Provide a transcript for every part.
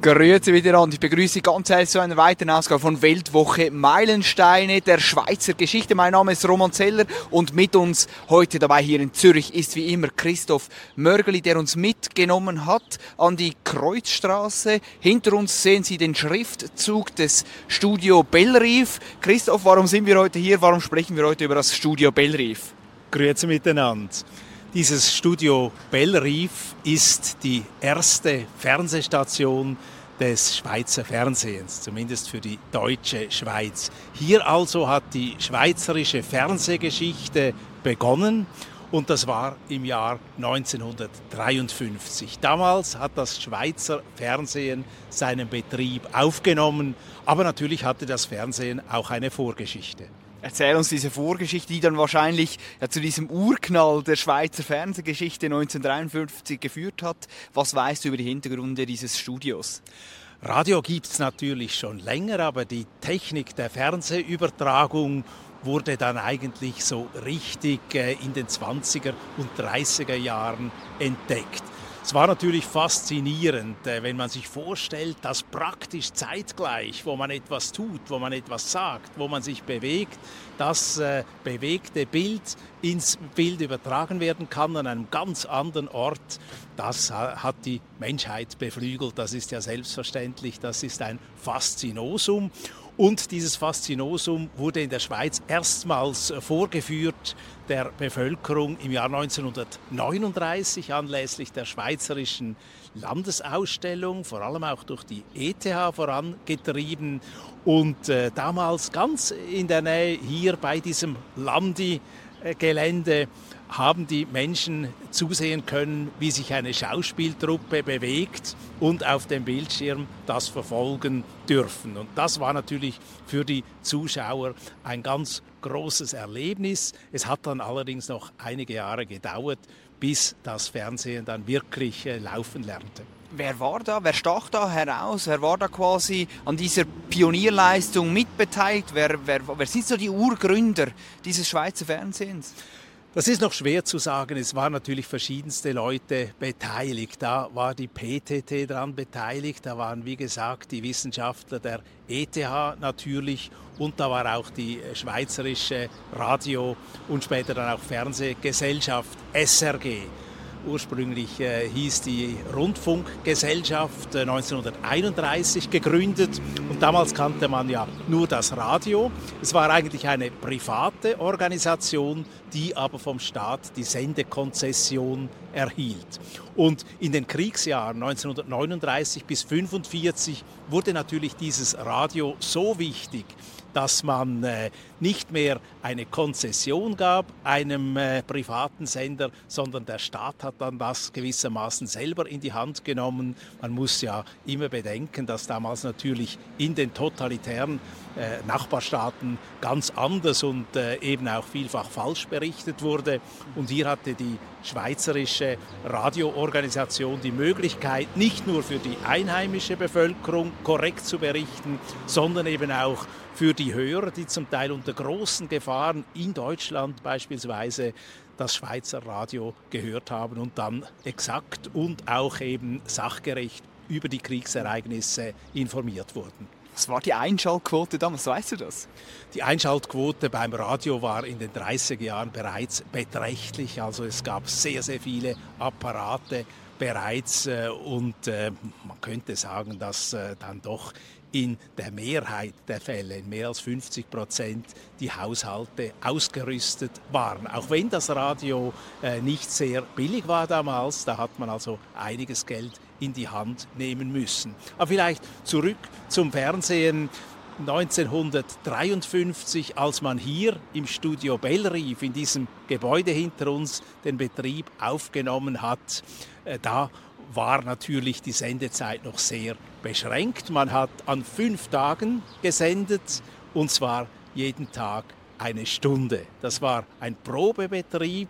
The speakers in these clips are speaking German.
Grüezi und ich begrüße ganz herzlich zu einer weiteren Ausgabe von Weltwoche Meilensteine der Schweizer Geschichte. Mein Name ist Roman Zeller und mit uns heute dabei hier in Zürich ist wie immer Christoph Mörgeli, der uns mitgenommen hat an die Kreuzstraße. Hinter uns sehen Sie den Schriftzug des Studio Bellrief. Christoph, warum sind wir heute hier? Warum sprechen wir heute über das Studio Bellrief? Grüezi miteinander. Dieses Studio Bellrief ist die erste Fernsehstation des Schweizer Fernsehens, zumindest für die deutsche Schweiz. Hier also hat die schweizerische Fernsehgeschichte begonnen und das war im Jahr 1953. Damals hat das Schweizer Fernsehen seinen Betrieb aufgenommen, aber natürlich hatte das Fernsehen auch eine Vorgeschichte. Erzähl uns diese Vorgeschichte, die dann wahrscheinlich ja, zu diesem Urknall der Schweizer Fernsehgeschichte 1953 geführt hat. Was weißt du über die Hintergründe dieses Studios? Radio gibt es natürlich schon länger, aber die Technik der Fernsehübertragung wurde dann eigentlich so richtig äh, in den 20er und 30er Jahren entdeckt. Es war natürlich faszinierend, äh, wenn man sich vorstellt, dass praktisch zeitgleich, wo man etwas tut, wo man etwas sagt, wo man sich bewegt, das äh, bewegte Bild ins Bild übertragen werden kann an einem ganz anderen Ort. Das hat die Menschheit beflügelt, das ist ja selbstverständlich, das ist ein Faszinosum. Und dieses Faszinosum wurde in der Schweiz erstmals vorgeführt der Bevölkerung im Jahr 1939 anlässlich der Schweizerischen Landesausstellung, vor allem auch durch die ETH vorangetrieben. Und äh, damals ganz in der Nähe hier bei diesem Landi-Gelände haben die Menschen zusehen können, wie sich eine Schauspieltruppe bewegt und auf dem Bildschirm das verfolgen dürfen. Und das war natürlich für die Zuschauer ein ganz großes Erlebnis. Es hat dann allerdings noch einige Jahre gedauert, bis das Fernsehen dann wirklich äh, laufen lernte. Wer war da? Wer stach da heraus? Wer war da quasi an dieser Pionierleistung mitbeteiligt? Wer, wer, wer sind so die Urgründer dieses Schweizer Fernsehens? Das ist noch schwer zu sagen. Es waren natürlich verschiedenste Leute beteiligt. Da war die PTT daran beteiligt. Da waren, wie gesagt, die Wissenschaftler der ETH natürlich. Und da war auch die Schweizerische Radio- und später dann auch Fernsehgesellschaft SRG. Ursprünglich äh, hieß die Rundfunkgesellschaft äh, 1931 gegründet und damals kannte man ja nur das Radio. Es war eigentlich eine private Organisation, die aber vom Staat die Sendekonzession erhielt. Und in den Kriegsjahren 1939 bis 1945 wurde natürlich dieses Radio so wichtig, dass man äh, nicht mehr eine Konzession gab einem äh, privaten Sender, sondern der Staat hat dann das gewissermaßen selber in die Hand genommen. Man muss ja immer bedenken, dass damals natürlich in den totalitären äh, Nachbarstaaten ganz anders und eben auch vielfach falsch berichtet wurde. Und hier hatte die schweizerische Radioorganisation die Möglichkeit, nicht nur für die einheimische Bevölkerung korrekt zu berichten, sondern eben auch für die Hörer, die zum Teil unter großen Gefahren in Deutschland beispielsweise das Schweizer Radio gehört haben und dann exakt und auch eben sachgerecht über die Kriegsereignisse informiert wurden. Was war die Einschaltquote damals, weißt du das? Die Einschaltquote beim Radio war in den 30er Jahren bereits beträchtlich. Also es gab sehr, sehr viele Apparate bereits äh, und äh, man könnte sagen, dass äh, dann doch in der Mehrheit der Fälle, in mehr als 50 Prozent, die Haushalte ausgerüstet waren. Auch wenn das Radio äh, nicht sehr billig war damals, da hat man also einiges Geld in die Hand nehmen müssen. Aber vielleicht zurück zum Fernsehen. 1953, als man hier im Studio Bellrief, in diesem Gebäude hinter uns, den Betrieb aufgenommen hat, äh, da war natürlich die Sendezeit noch sehr beschränkt. Man hat an fünf Tagen gesendet und zwar jeden Tag eine Stunde. Das war ein Probebetrieb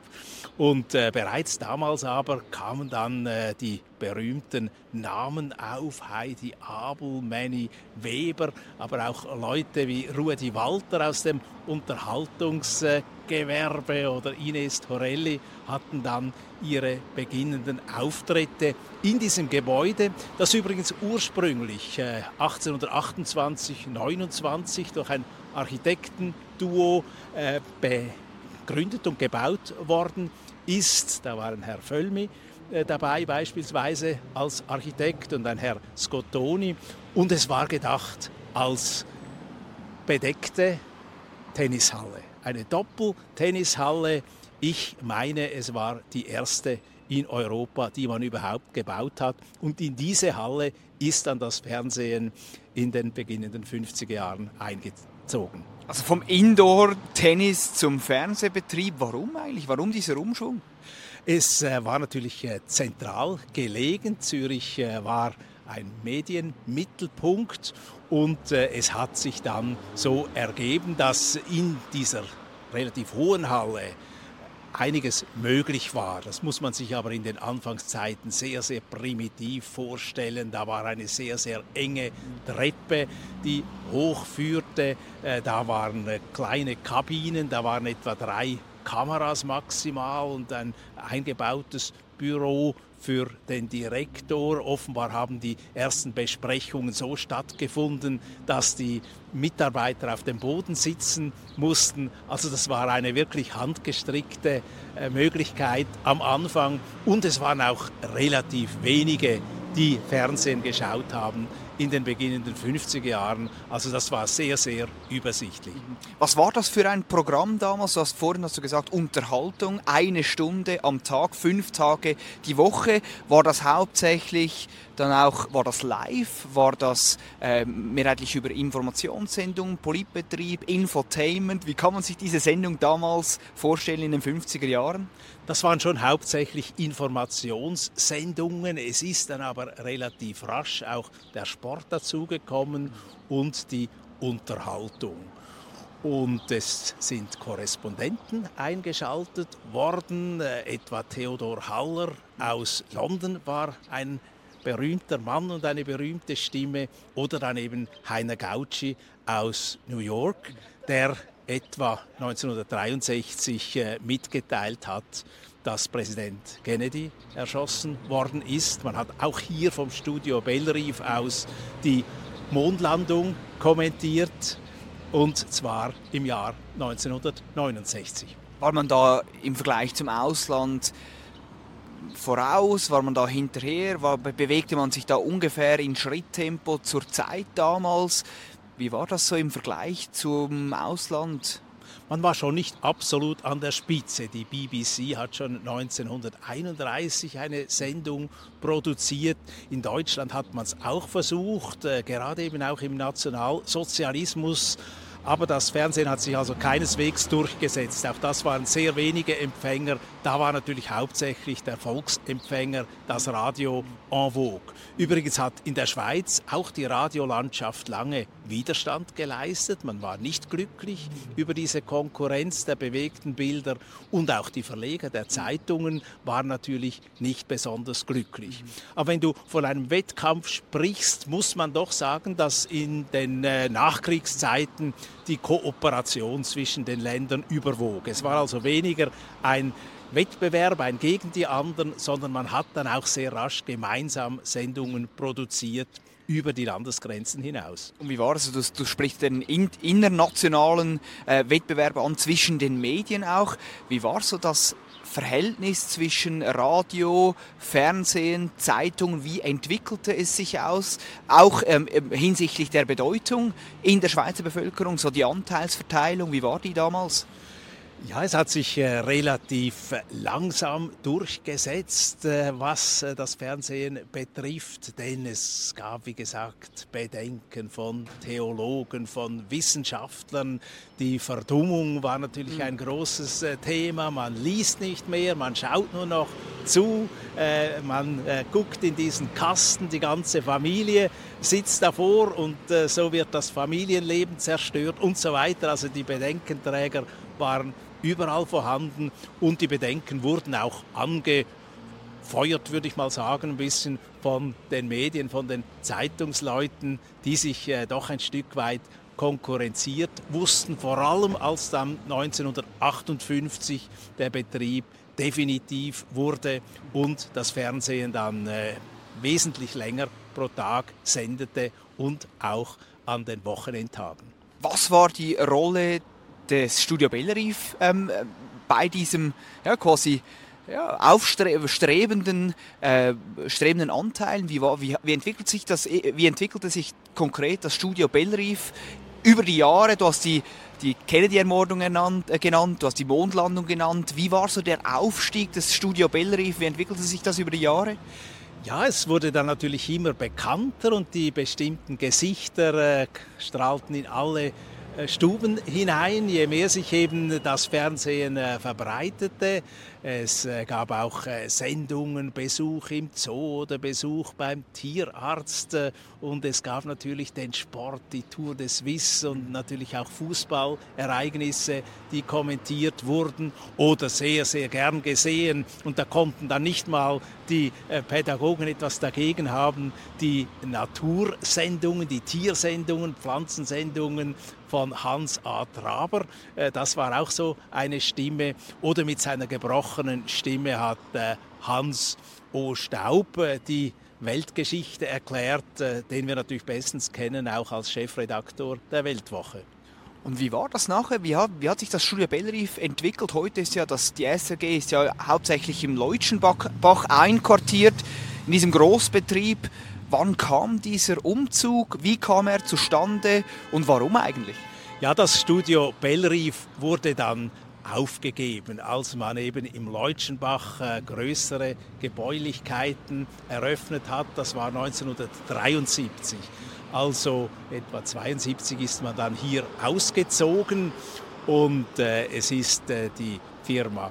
und äh, bereits damals aber kamen dann äh, die berühmten Namen auf, Heidi Abel, Manny Weber, aber auch Leute wie Rudi Walter aus dem Unterhaltungsgewerbe oder Ines Torelli hatten dann ihre beginnenden Auftritte in diesem Gebäude, das übrigens ursprünglich äh, 1828, 29 durch ein Architektenduo äh, begründet und gebaut worden ist. Da waren Herr Völmi äh, dabei beispielsweise als Architekt und ein Herr Scottoni. Und es war gedacht als bedeckte Tennishalle. Eine Doppeltennishalle. Ich meine, es war die erste in Europa, die man überhaupt gebaut hat. Und in diese Halle ist dann das Fernsehen in den beginnenden 50er Jahren eingezogen. Also vom Indoor-Tennis zum Fernsehbetrieb, warum eigentlich? Warum dieser Umschwung? Es äh, war natürlich äh, zentral gelegen. Zürich äh, war ein Medienmittelpunkt und es hat sich dann so ergeben, dass in dieser relativ hohen Halle einiges möglich war. Das muss man sich aber in den Anfangszeiten sehr, sehr primitiv vorstellen. Da war eine sehr, sehr enge Treppe, die hochführte. Äh, da waren äh, kleine Kabinen, da waren etwa drei Kameras maximal und ein eingebautes Büro für den Direktor. Offenbar haben die ersten Besprechungen so stattgefunden, dass die Mitarbeiter auf dem Boden sitzen mussten. Also das war eine wirklich handgestrickte äh, Möglichkeit am Anfang. Und es waren auch relativ wenige, die Fernsehen geschaut haben in den beginnenden 50er Jahren. Also das war sehr, sehr übersichtlich. Was war das für ein Programm damals? Du hast vorhin hast du gesagt, Unterhaltung, eine Stunde am Tag, fünf Tage die Woche. War das hauptsächlich dann auch, war das live? War das äh, mehrheitlich über Informationssendungen, Politbetrieb, Infotainment? Wie kann man sich diese Sendung damals vorstellen in den 50er Jahren? Das waren schon hauptsächlich Informationssendungen. Es ist dann aber relativ rasch auch der Sport dazugekommen und die Unterhaltung. Und es sind Korrespondenten eingeschaltet worden. Äh, etwa Theodor Haller aus London war ein berühmter Mann und eine berühmte Stimme. Oder dann eben Heiner Gauci aus New York, der etwa 1963 äh, mitgeteilt hat, dass Präsident Kennedy erschossen worden ist. Man hat auch hier vom Studio Bellerive aus die Mondlandung kommentiert und zwar im Jahr 1969. War man da im Vergleich zum Ausland voraus? War man da hinterher? War, bewegte man sich da ungefähr in Schritttempo zur Zeit damals? Wie war das so im Vergleich zum Ausland? Man war schon nicht absolut an der Spitze. Die BBC hat schon 1931 eine Sendung produziert. In Deutschland hat man es auch versucht, äh, gerade eben auch im Nationalsozialismus aber das Fernsehen hat sich also keineswegs durchgesetzt. Auch das waren sehr wenige Empfänger. Da war natürlich hauptsächlich der Volksempfänger, das Radio en vogue. Übrigens hat in der Schweiz auch die Radiolandschaft lange Widerstand geleistet. Man war nicht glücklich über diese Konkurrenz der bewegten Bilder und auch die Verleger der Zeitungen waren natürlich nicht besonders glücklich. Aber wenn du von einem Wettkampf sprichst, muss man doch sagen, dass in den äh, Nachkriegszeiten die Kooperation zwischen den Ländern überwog. Es war also weniger ein Wettbewerb, ein gegen die anderen, sondern man hat dann auch sehr rasch gemeinsam Sendungen produziert über die Landesgrenzen hinaus. Und wie war es? Du, du sprichst den in, internationalen äh, Wettbewerb an zwischen den Medien auch. Wie war so das Verhältnis zwischen Radio, Fernsehen, Zeitungen, wie entwickelte es sich aus? Auch ähm, ähm, hinsichtlich der Bedeutung in der Schweizer Bevölkerung, so die Anteilsverteilung, wie war die damals? Ja, es hat sich äh, relativ langsam durchgesetzt, äh, was äh, das Fernsehen betrifft, denn es gab, wie gesagt, Bedenken von Theologen, von Wissenschaftlern. Die Verdummung war natürlich ein großes Thema. Man liest nicht mehr, man schaut nur noch zu, man guckt in diesen Kasten, die ganze Familie sitzt davor und so wird das Familienleben zerstört und so weiter. Also die Bedenkenträger waren überall vorhanden und die Bedenken wurden auch angefeuert, würde ich mal sagen, ein bisschen von den Medien, von den Zeitungsleuten, die sich äh, doch ein Stück weit konkurrenziert wussten, vor allem als dann 1958 der Betrieb definitiv wurde und das Fernsehen dann äh, wesentlich länger pro Tag sendete und auch an den Wochenendtagen. Was war die Rolle des Studio Bellerive ähm, bei diesem ja, quasi ja, aufstrebenden äh, Anteilen. Wie, wie, wie, entwickelt sich das, wie entwickelte sich konkret das Studio Bellerive über die Jahre? Du hast die, die Kennedy-Ermordung äh, genannt, du hast die Mondlandung genannt. Wie war so der Aufstieg des Studio Bellerive? Wie entwickelte sich das über die Jahre? Ja, es wurde dann natürlich immer bekannter und die bestimmten Gesichter äh, strahlten in alle äh, Stuben hinein, je mehr sich eben das Fernsehen äh, verbreitete. Es äh, gab auch Sendungen, Besuch im Zoo oder Besuch beim Tierarzt und es gab natürlich den Sport, die Tour des Wiss und natürlich auch Fußballereignisse, die kommentiert wurden oder sehr, sehr gern gesehen. Und da konnten dann nicht mal die Pädagogen etwas dagegen haben, die Natursendungen, die Tiersendungen, Pflanzensendungen von Hans A. Traber. Äh, das war auch so eine Stimme. Oder mit seiner gebrochenen Stimme hat äh, Hans O. Staub äh, die Weltgeschichte erklärt, den wir natürlich bestens kennen, auch als Chefredaktor der Weltwoche. Und wie war das nachher? Wie hat, wie hat sich das Studio Bellrief entwickelt? Heute ist ja das, die SRG ist ja hauptsächlich im Leutschenbach einquartiert, in diesem Großbetrieb. Wann kam dieser Umzug? Wie kam er zustande und warum eigentlich? Ja, das Studio Bellrief wurde dann aufgegeben, als man eben im Leutschenbach äh, größere Gebäulichkeiten eröffnet hat. Das war 1973. Also etwa 1972 ist man dann hier ausgezogen und äh, es ist äh, die Firma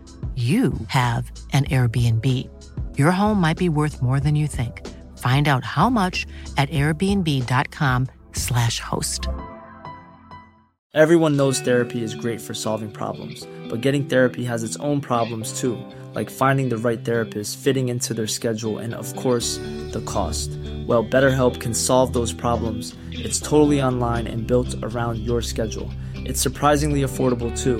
you have an Airbnb. Your home might be worth more than you think. Find out how much at airbnb.com/slash host. Everyone knows therapy is great for solving problems, but getting therapy has its own problems too, like finding the right therapist, fitting into their schedule, and of course, the cost. Well, BetterHelp can solve those problems. It's totally online and built around your schedule. It's surprisingly affordable too.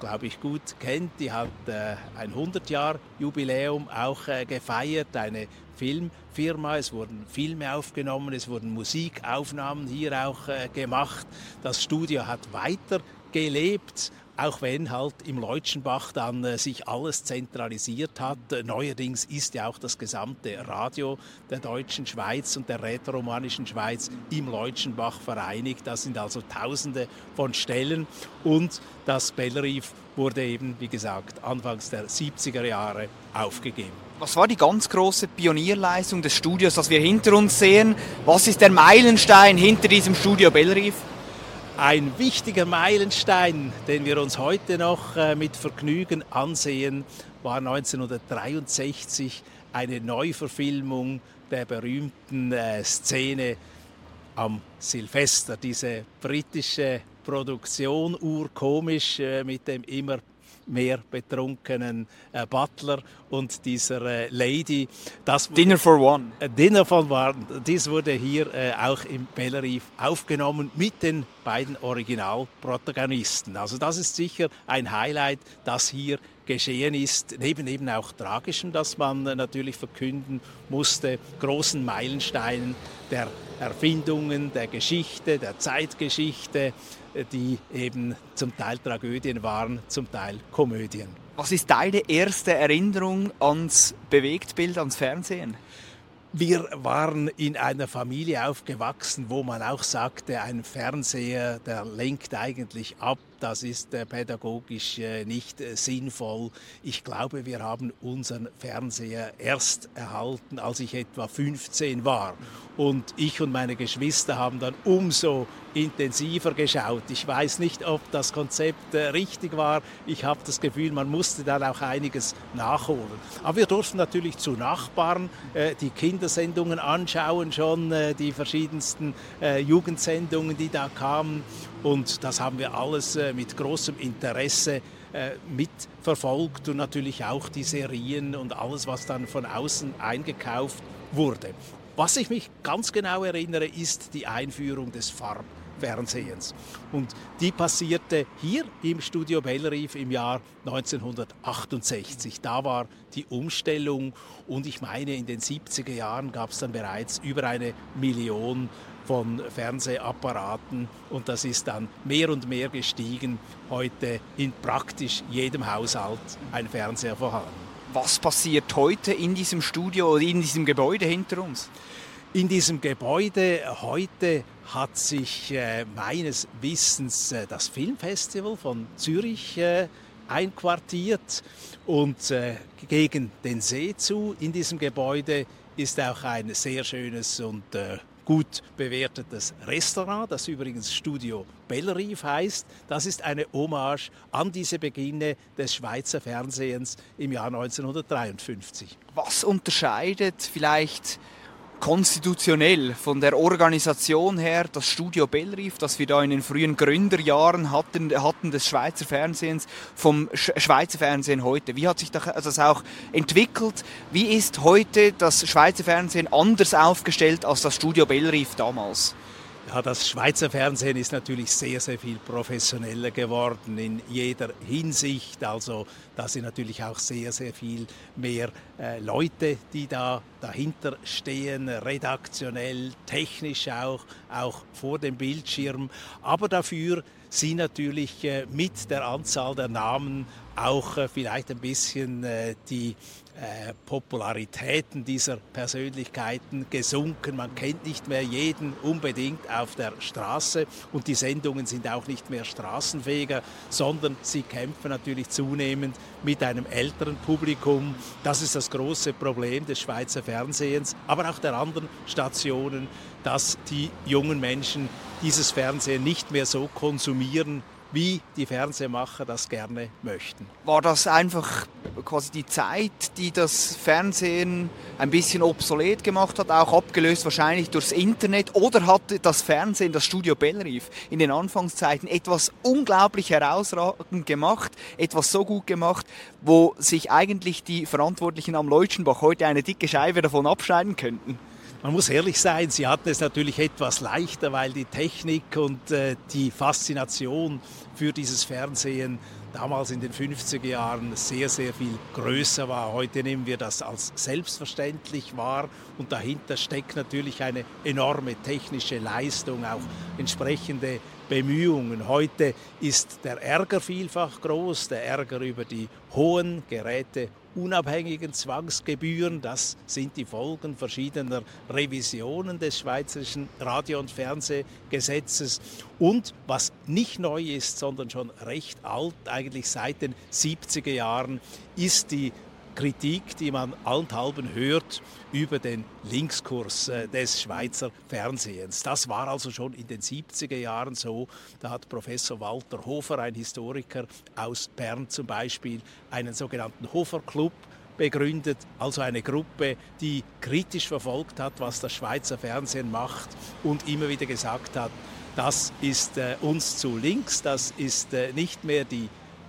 glaube ich, gut kennt. Die hat äh, ein 100-Jahr-Jubiläum auch äh, gefeiert, eine Filmfirma. Es wurden Filme aufgenommen, es wurden Musikaufnahmen hier auch äh, gemacht. Das Studio hat weiter gelebt auch wenn halt im Leutschenbach dann äh, sich alles zentralisiert hat. Neuerdings ist ja auch das gesamte Radio der deutschen Schweiz und der rätoromanischen Schweiz im Leutschenbach vereinigt. Das sind also Tausende von Stellen und das Bellrief wurde eben, wie gesagt, anfangs der 70er Jahre aufgegeben. Was war die ganz große Pionierleistung des Studios, das wir hinter uns sehen? Was ist der Meilenstein hinter diesem Studio Bellrief? Ein wichtiger Meilenstein, den wir uns heute noch äh, mit Vergnügen ansehen, war 1963 eine Neuverfilmung der berühmten äh, Szene am Silvester. Diese britische Produktion, urkomisch, äh, mit dem immer mehr betrunkenen äh, Butler und dieser äh, Lady. Das Dinner for One. Äh, Dinner for One. Dies wurde hier äh, auch im Bellerive aufgenommen mit den beiden Originalprotagonisten. Also das ist sicher ein Highlight, das hier geschehen ist, neben eben auch Tragischem, das man äh, natürlich verkünden musste, großen Meilensteinen der Erfindungen, der Geschichte, der Zeitgeschichte, die eben zum Teil Tragödien waren, zum Teil Komödien. Was ist deine erste Erinnerung ans Bewegtbild, ans Fernsehen? Wir waren in einer Familie aufgewachsen, wo man auch sagte, ein Fernseher, der lenkt eigentlich ab das ist äh, pädagogisch äh, nicht äh, sinnvoll. Ich glaube, wir haben unseren Fernseher erst erhalten, als ich etwa 15 war. Und ich und meine Geschwister haben dann umso intensiver geschaut. Ich weiß nicht, ob das Konzept richtig war. Ich habe das Gefühl, man musste dann auch einiges nachholen. Aber wir durften natürlich zu Nachbarn die Kindersendungen anschauen, schon die verschiedensten Jugendsendungen, die da kamen. Und das haben wir alles äh, mit großem Interesse äh, mitverfolgt und natürlich auch die Serien und alles, was dann von außen eingekauft wurde. Was ich mich ganz genau erinnere, ist die Einführung des Farbfernsehens. Und die passierte hier im Studio Bellerive im Jahr 1968. Da war die Umstellung und ich meine, in den 70er Jahren gab es dann bereits über eine Million von Fernsehapparaten und das ist dann mehr und mehr gestiegen. Heute in praktisch jedem Haushalt ein Fernseher vorhanden. Was passiert heute in diesem Studio oder in diesem Gebäude hinter uns? In diesem Gebäude heute hat sich äh, meines Wissens äh, das Filmfestival von Zürich äh, einquartiert und äh, gegen den See zu in diesem Gebäude ist auch ein sehr schönes und äh, gut bewertetes Restaurant, das übrigens Studio Bellerive heißt. Das ist eine Hommage an diese Beginne des Schweizer Fernsehens im Jahr 1953. Was unterscheidet vielleicht konstitutionell von der Organisation her das Studio Bellrief, das wir da in den frühen Gründerjahren hatten, hatten des Schweizer Fernsehens, vom Schweizer Fernsehen heute? Wie hat sich das auch entwickelt? Wie ist heute das Schweizer Fernsehen anders aufgestellt als das Studio Bellrief damals? Ja, das Schweizer Fernsehen ist natürlich sehr, sehr viel professioneller geworden in jeder Hinsicht. Also da sind natürlich auch sehr, sehr viel mehr äh, Leute, die da dahinter stehen, redaktionell, technisch auch, auch vor dem Bildschirm. Aber dafür sind natürlich äh, mit der Anzahl der Namen auch äh, vielleicht ein bisschen äh, die äh, Popularitäten dieser Persönlichkeiten gesunken. Man kennt nicht mehr jeden unbedingt auf der Straße und die Sendungen sind auch nicht mehr straßenfähiger, sondern sie kämpfen natürlich zunehmend mit einem älteren Publikum. Das ist das große Problem des Schweizer Fernsehens, aber auch der anderen Stationen, dass die jungen Menschen dieses Fernsehen nicht mehr so konsumieren, wie die Fernsehmacher das gerne möchten. War das einfach quasi die Zeit, die das Fernsehen ein bisschen obsolet gemacht hat, auch abgelöst wahrscheinlich durchs Internet? Oder hat das Fernsehen, das Studio Bellrief, in den Anfangszeiten etwas unglaublich herausragend gemacht, etwas so gut gemacht, wo sich eigentlich die Verantwortlichen am Leutschenbach heute eine dicke Scheibe davon abschneiden könnten? Man muss ehrlich sein, sie hatten es natürlich etwas leichter, weil die Technik und äh, die Faszination für dieses Fernsehen damals in den 50er Jahren sehr, sehr viel größer war. Heute nehmen wir das als selbstverständlich wahr und dahinter steckt natürlich eine enorme technische Leistung, auch entsprechende Bemühungen. Heute ist der Ärger vielfach groß, der Ärger über die hohen Geräte unabhängigen Zwangsgebühren. Das sind die Folgen verschiedener Revisionen des Schweizerischen Radio- und Fernsehgesetzes. Und was nicht neu ist, sondern schon recht alt, eigentlich seit den 70er Jahren, ist die Kritik, die man allenthalben hört über den Linkskurs äh, des Schweizer Fernsehens. Das war also schon in den 70er Jahren so. Da hat Professor Walter Hofer, ein Historiker aus Bern zum Beispiel, einen sogenannten Hofer Club begründet, also eine Gruppe, die kritisch verfolgt hat, was das Schweizer Fernsehen macht und immer wieder gesagt hat, das ist äh, uns zu links, das ist äh, nicht mehr die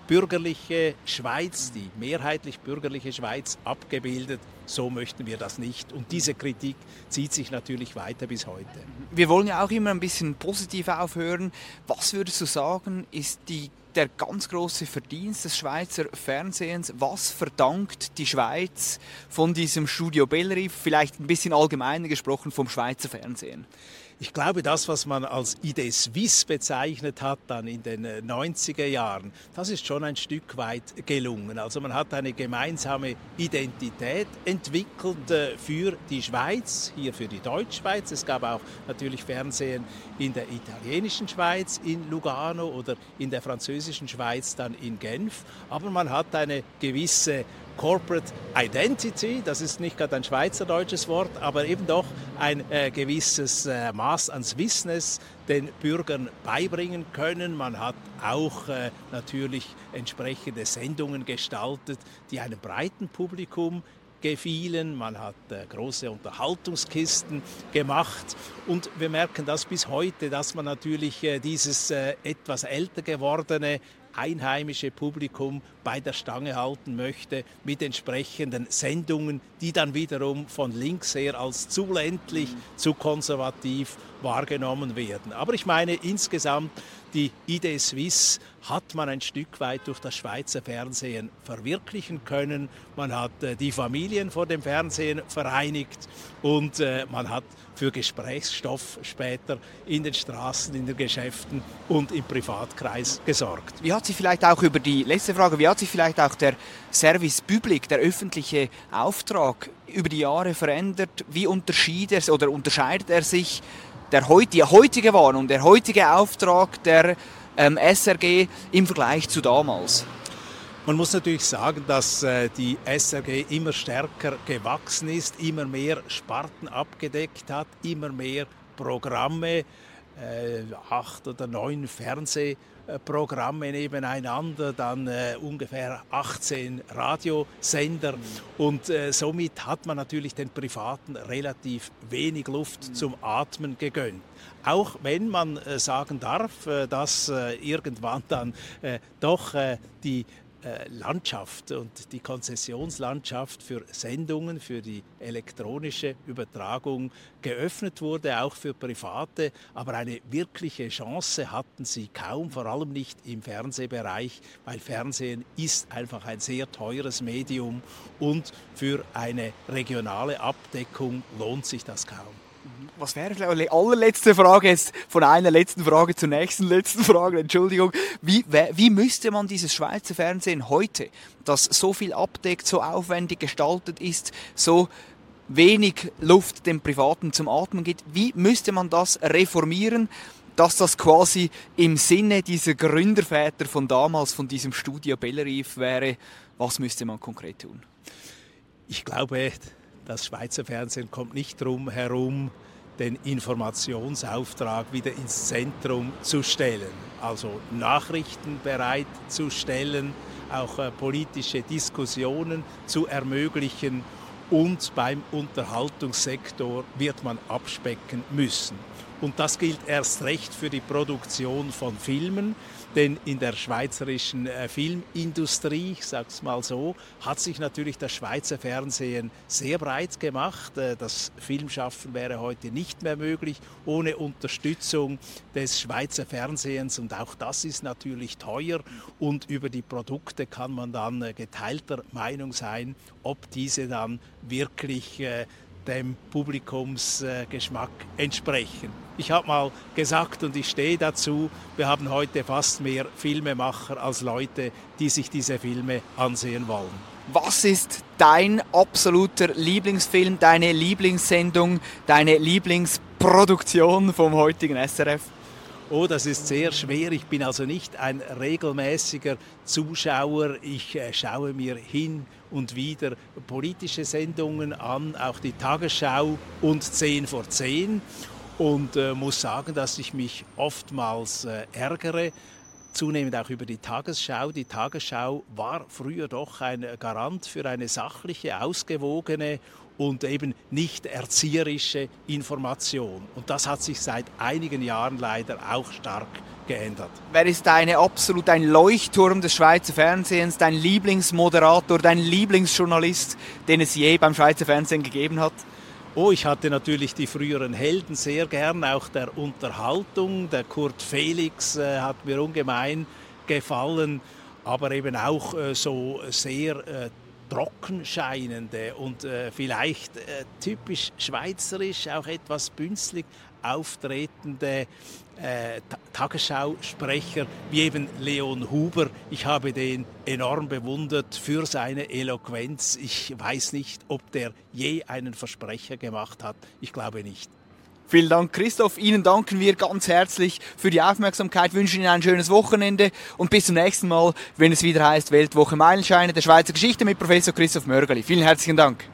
bürgerliche Schweiz, die mehrheitlich bürgerliche Schweiz abgebildet. So möchten wir das nicht. Und diese Kritik zieht sich natürlich weiter bis heute. Wir wollen ja auch immer ein bisschen positiv aufhören. Was würdest du sagen, ist die der ganz große Verdienst des Schweizer Fernsehens. Was verdankt die Schweiz von diesem Studio Bellerive, vielleicht ein bisschen allgemeiner gesprochen vom Schweizer Fernsehen? Ich glaube, das, was man als Idee Suisse bezeichnet hat, dann in den 90er äh, Jahren, das ist schon ein Stück weit gelungen. Also man hat eine gemeinsame Identität entwickelt äh, für die Schweiz, hier für die Deutschschweiz. Es gab auch natürlich Fernsehen in der italienischen Schweiz, in Lugano oder in der französischen Schweiz, dann in Genf. Aber man hat eine gewisse Corporate Identity, das ist nicht gerade ein schweizerdeutsches Wort, aber eben doch ein äh, gewisses äh, Maß an Swissness den Bürgern beibringen können. Man hat auch äh, natürlich entsprechende Sendungen gestaltet, die einem breiten Publikum gefielen. Man hat äh, große Unterhaltungskisten gemacht und wir merken das bis heute, dass man natürlich äh, dieses äh, etwas älter gewordene einheimische Publikum bei der Stange halten möchte mit entsprechenden Sendungen, die dann wiederum von links her als zu ländlich, zu konservativ wahrgenommen werden. Aber ich meine insgesamt die Idee Suisse hat man ein Stück weit durch das Schweizer Fernsehen verwirklichen können. Man hat äh, die Familien vor dem Fernsehen vereinigt und äh, man hat für Gesprächsstoff später in den Straßen, in den Geschäften und im Privatkreis gesorgt. Wie hat sich vielleicht auch über die letzte Frage, wie hat sich vielleicht auch der Service Public, der öffentliche Auftrag über die Jahre verändert? Wie unterscheidet, oder unterscheidet er sich der heutige, heutige Warnung, der heutige Auftrag der ähm, SRG im Vergleich zu damals? Man muss natürlich sagen, dass äh, die SRG immer stärker gewachsen ist, immer mehr Sparten abgedeckt hat, immer mehr Programme, äh, acht oder neun Fernseh Programme nebeneinander, dann äh, ungefähr 18 Radiosender und äh, somit hat man natürlich den Privaten relativ wenig Luft zum Atmen gegönnt. Auch wenn man äh, sagen darf, äh, dass äh, irgendwann dann doch die Landschaft und die Konzessionslandschaft für Sendungen, für die elektronische Übertragung geöffnet wurde, auch für Private. Aber eine wirkliche Chance hatten sie kaum, vor allem nicht im Fernsehbereich, weil Fernsehen ist einfach ein sehr teures Medium und für eine regionale Abdeckung lohnt sich das kaum was wäre die allerletzte Frage jetzt von einer letzten Frage zur nächsten letzten Frage, Entschuldigung. Wie, wie müsste man dieses Schweizer Fernsehen heute, das so viel abdeckt, so aufwendig gestaltet ist, so wenig Luft dem Privaten zum Atmen gibt, wie müsste man das reformieren, dass das quasi im Sinne dieser Gründerväter von damals, von diesem Studio Bellerive wäre? Was müsste man konkret tun? Ich glaube, das Schweizer Fernsehen kommt nicht drum herum, den Informationsauftrag wieder ins Zentrum zu stellen. Also Nachrichten bereitzustellen, auch äh, politische Diskussionen zu ermöglichen und beim Unterhaltungssektor wird man abspecken müssen. Und das gilt erst recht für die Produktion von Filmen. Denn in der schweizerischen äh, Filmindustrie, ich sage es mal so, hat sich natürlich das Schweizer Fernsehen sehr breit gemacht. Äh, das Filmschaffen wäre heute nicht mehr möglich ohne Unterstützung des Schweizer Fernsehens. Und auch das ist natürlich teuer. Und über die Produkte kann man dann äh, geteilter Meinung sein, ob diese dann wirklich dem Publikumsgeschmack entsprechen. Ich habe mal gesagt und ich stehe dazu, wir haben heute fast mehr Filmemacher als Leute, die sich diese Filme ansehen wollen. Was ist dein absoluter Lieblingsfilm, deine Lieblingssendung, deine Lieblingsproduktion vom heutigen SRF? Oh, das ist sehr schwer. Ich bin also nicht ein regelmäßiger Zuschauer. Ich äh, schaue mir hin und wieder politische Sendungen an, auch die Tagesschau und 10 vor 10 und äh, muss sagen, dass ich mich oftmals äh, ärgere, zunehmend auch über die Tagesschau. Die Tagesschau war früher doch ein Garant für eine sachliche, ausgewogene und eben nicht erzieherische Information. Und das hat sich seit einigen Jahren leider auch stark geändert. Wer ist deine absolut ein Leuchtturm des Schweizer Fernsehens, dein Lieblingsmoderator, dein Lieblingsjournalist, den es je beim Schweizer Fernsehen gegeben hat? Oh, ich hatte natürlich die früheren Helden sehr gern, auch der Unterhaltung. Der Kurt Felix äh, hat mir ungemein gefallen, aber eben auch äh, so sehr äh, trocken scheinende und äh, vielleicht äh, typisch schweizerisch, auch etwas bünzlig auftretende äh, Tagesschausprecher wie eben Leon Huber. Ich habe den enorm bewundert für seine Eloquenz. Ich weiß nicht, ob der je einen Versprecher gemacht hat. Ich glaube nicht. Vielen Dank, Christoph. Ihnen danken wir ganz herzlich für die Aufmerksamkeit, wünschen Ihnen ein schönes Wochenende und bis zum nächsten Mal, wenn es wieder heißt Weltwoche Meilenscheine der Schweizer Geschichte mit Professor Christoph Mörgeli. Vielen herzlichen Dank.